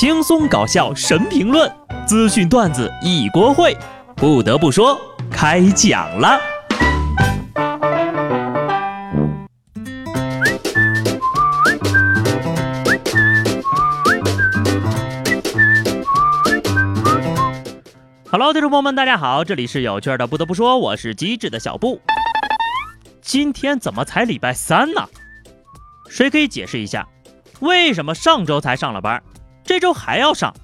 轻松搞笑神评论，资讯段子一锅烩。不得不说，开讲了。Hello，听众朋友们，大家好，这里是有趣的。不得不说，我是机智的小布。今天怎么才礼拜三呢？谁可以解释一下，为什么上周才上了班，这周还要上？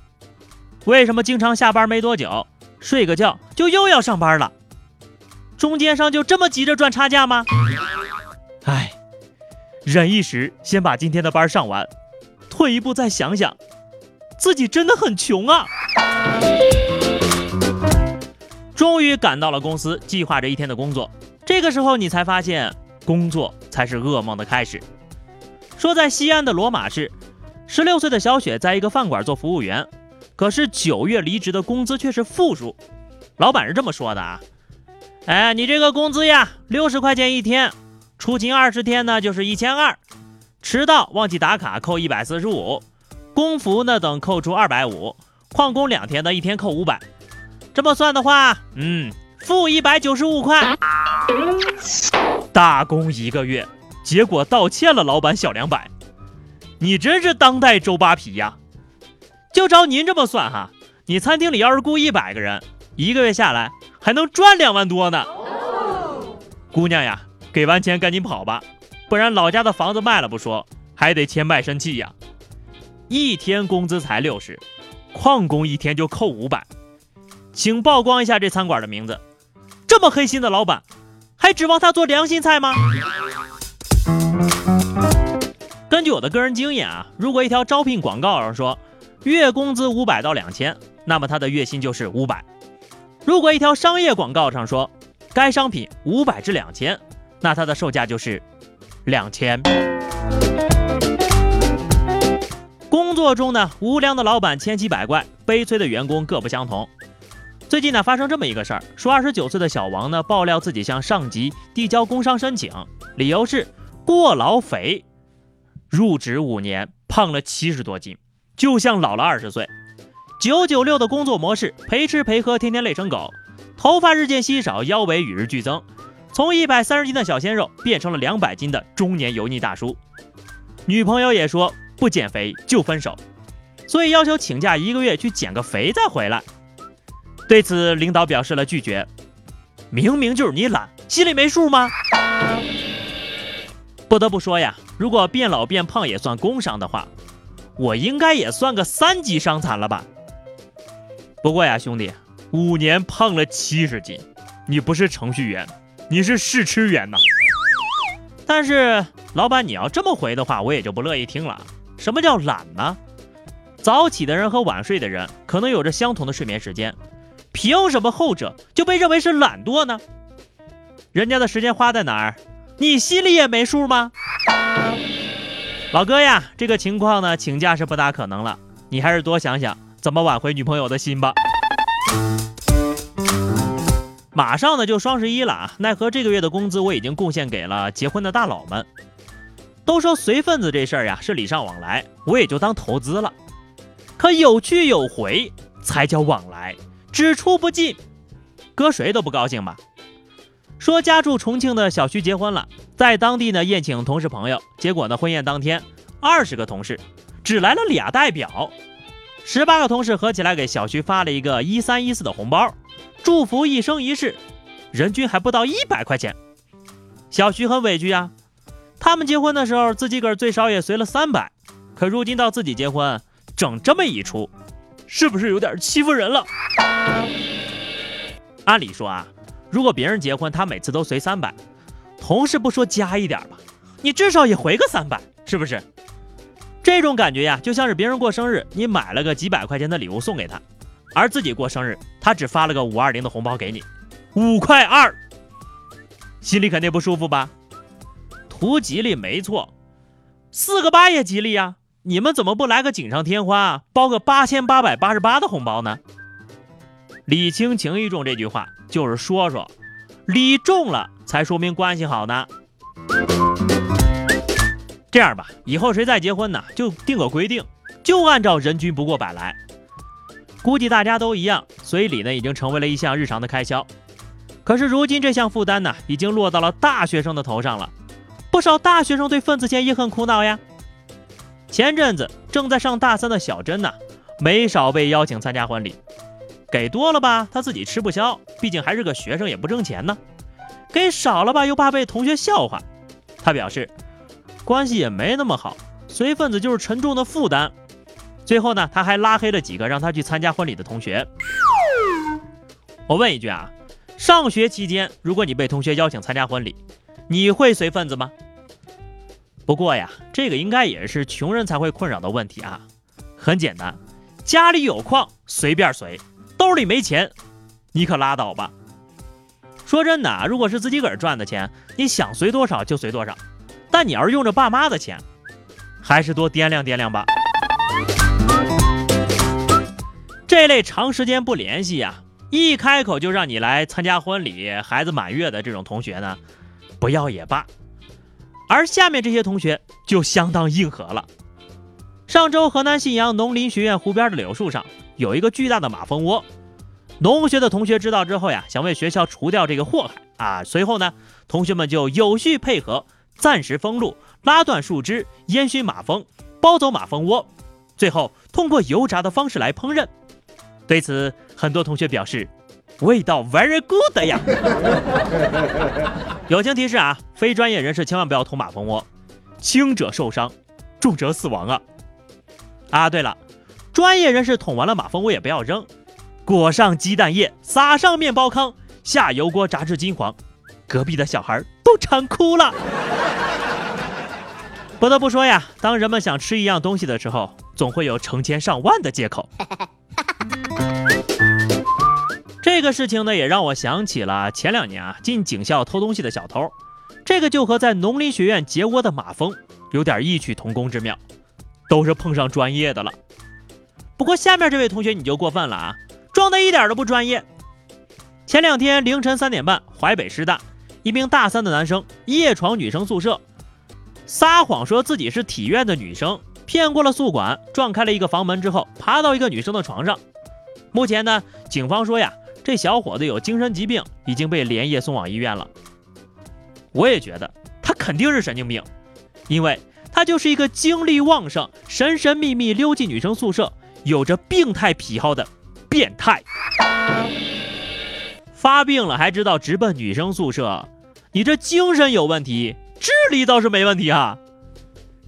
为什么经常下班没多久，睡个觉就又要上班了？中间商就这么急着赚差价吗？唉，忍一时，先把今天的班上完。退一步再想想，自己真的很穷啊。终于赶到了公司，计划着一天的工作。这个时候，你才发现，工作才是噩梦的开始。说在西安的罗马市，十六岁的小雪在一个饭馆做服务员，可是九月离职的工资却是负数。老板是这么说的啊，哎，你这个工资呀，六十块钱一天，出勤二十天呢，就是一千二，迟到忘记打卡扣一百四十五，工服呢等扣除二百五，旷工两天呢一天扣五百。这么算的话，嗯，负一百九十五块，打工一个月，结果道歉了老板小两百，你真是当代周扒皮呀！就照您这么算哈，你餐厅里要是雇一百个人，一个月下来还能赚两万多呢。姑娘呀，给完钱赶紧跑吧，不然老家的房子卖了不说，还得签卖身契呀。一天工资才六十，旷工一天就扣五百。请曝光一下这餐馆的名字，这么黑心的老板，还指望他做良心菜吗？根据我的个人经验啊，如果一条招聘广告上说月工资五百到两千，那么他的月薪就是五百；如果一条商业广告上说该商品五百至两千，那它的售价就是两千。工作中呢，无良的老板千奇百怪，悲催的员工各不相同。最近呢，发生这么一个事儿，说二十九岁的小王呢，爆料自己向上级递交工伤申请，理由是过劳肥，入职五年胖了七十多斤，就像老了二十岁。九九六的工作模式，陪吃陪喝，天天累成狗，头发日渐稀少，腰围与日俱增，从一百三十斤的小鲜肉变成了两百斤的中年油腻大叔。女朋友也说不减肥就分手，所以要求请假一个月去减个肥再回来。对此，领导表示了拒绝。明明就是你懒，心里没数吗？不得不说呀，如果变老变胖也算工伤的话，我应该也算个三级伤残了吧？不过呀，兄弟，五年胖了七十斤，你不是程序员，你是试吃员呐。但是老板，你要这么回的话，我也就不乐意听了。什么叫懒呢？早起的人和晚睡的人可能有着相同的睡眠时间。凭什么后者就被认为是懒惰呢？人家的时间花在哪儿，你心里也没数吗？老哥呀，这个情况呢，请假是不大可能了，你还是多想想怎么挽回女朋友的心吧。马上呢就双十一了啊，奈何这个月的工资我已经贡献给了结婚的大佬们。都说随份子这事儿呀是礼尚往来，我也就当投资了。可有去有回才叫往来。只出不进，搁谁都不高兴吧？说家住重庆的小徐结婚了，在当地呢宴请同事朋友，结果呢婚宴当天二十个同事只来了俩代表，十八个同事合起来给小徐发了一个一三一四的红包，祝福一生一世，人均还不到一百块钱。小徐很委屈呀，他们结婚的时候自己个儿最少也随了三百，可如今到自己结婚整这么一出。是不是有点欺负人了？按理说啊，如果别人结婚，他每次都随三百，同事不说加一点吧，你至少也回个三百，是不是？这种感觉呀，就像是别人过生日，你买了个几百块钱的礼物送给他，而自己过生日，他只发了个五二零的红包给你，五块二，心里肯定不舒服吧？图吉利没错，四个八也吉利呀。你们怎么不来个锦上添花，包个八千八百八十八的红包呢？礼轻情意重这句话就是说说，礼重了才说明关系好呢。这样吧，以后谁再结婚呢，就定个规定，就按照人均不过百来。估计大家都一样，随礼呢已经成为了一项日常的开销。可是如今这项负担呢，已经落到了大学生的头上了。不少大学生对份子钱也很苦恼呀。前阵子正在上大三的小珍呢，没少被邀请参加婚礼，给多了吧，他自己吃不消，毕竟还是个学生，也不挣钱呢；给少了吧，又怕被同学笑话。他表示，关系也没那么好，随份子就是沉重的负担。最后呢，他还拉黑了几个让他去参加婚礼的同学。我问一句啊，上学期间，如果你被同学邀请参加婚礼，你会随份子吗？不过呀，这个应该也是穷人才会困扰的问题啊。很简单，家里有矿随便随，兜里没钱，你可拉倒吧。说真的，如果是自己个儿赚的钱，你想随多少就随多少。但你要是用着爸妈的钱，还是多掂量掂量吧。这类长时间不联系呀，一开口就让你来参加婚礼、孩子满月的这种同学呢，不要也罢。而下面这些同学就相当硬核了。上周河南信阳农林学院湖边的柳树上有一个巨大的马蜂窝，农学的同学知道之后呀，想为学校除掉这个祸害啊。随后呢，同学们就有序配合，暂时封路、拉断树枝、烟熏马蜂、包走马蜂窝，最后通过油炸的方式来烹饪。对此，很多同学表示。味道 very good 呀！友情提示啊，非专业人士千万不要捅马蜂窝，轻者受伤，重者死亡啊！啊，对了，专业人士捅完了马蜂窝也不要扔，裹上鸡蛋液，撒上面包糠，下油锅炸至金黄，隔壁的小孩都馋哭了。不得不说呀，当人们想吃一样东西的时候，总会有成千上万的借口。这个事情呢，也让我想起了前两年啊进警校偷东西的小偷，这个就和在农林学院结窝的马蜂有点异曲同工之妙，都是碰上专业的了。不过下面这位同学你就过分了啊，装的一点都不专业。前两天凌晨三点半，淮北师大一名大三的男生夜闯女生宿舍，撒谎说自己是体院的女生，骗过了宿管，撞开了一个房门之后，爬到一个女生的床上。目前呢，警方说呀。这小伙子有精神疾病，已经被连夜送往医院了。我也觉得他肯定是神经病，因为他就是一个精力旺盛、神神秘秘溜进女生宿舍、有着病态癖好的变态。发病了还知道直奔女生宿舍，你这精神有问题，智力倒是没问题啊。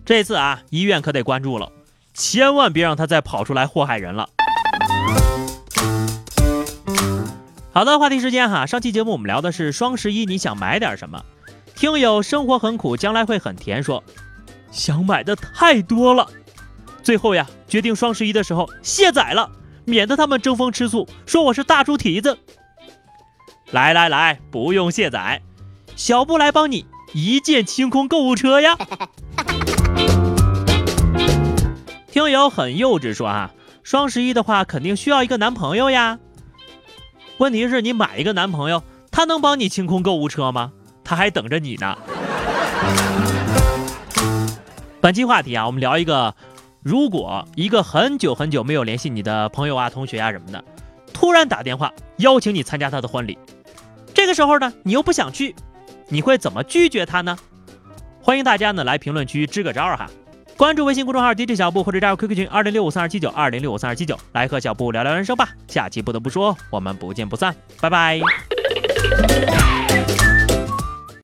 这次啊，医院可得关注了，千万别让他再跑出来祸害人了。好的，话题时间哈。上期节目我们聊的是双十一，你想买点什么？听友生活很苦，将来会很甜，说想买的太多了，最后呀，决定双十一的时候卸载了，免得他们争风吃醋，说我是大猪蹄子。来来来，不用卸载，小布来帮你一键清空购物车呀。听友很幼稚说啊，双十一的话肯定需要一个男朋友呀。问题是你买一个男朋友，他能帮你清空购物车吗？他还等着你呢。本期话题啊，我们聊一个：如果一个很久很久没有联系你的朋友啊、同学啊什么的，突然打电话邀请你参加他的婚礼，这个时候呢，你又不想去，你会怎么拒绝他呢？欢迎大家呢来评论区支个招哈。关注微信公众号 DJ 小布，或者加入 QQ 群二零六五三二七九二零六五三二七九，来和小布聊聊人生吧。下期不得不说，我们不见不散，拜拜。